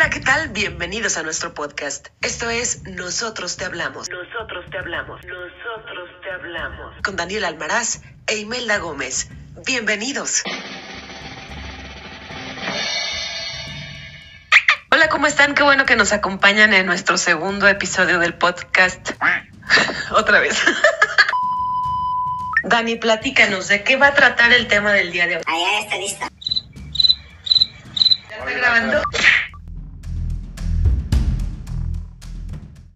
Hola, ¿qué tal? Bienvenidos a nuestro podcast. Esto es Nosotros te hablamos. Nosotros te hablamos. Nosotros te hablamos. Con Daniel Almaraz e Imelda Gómez. Bienvenidos. Hola, ¿cómo están? Qué bueno que nos acompañan en nuestro segundo episodio del podcast. Otra vez. Dani, platícanos, ¿de qué va a tratar el tema del día de hoy? Allá está lista. ¿Ya está grabando?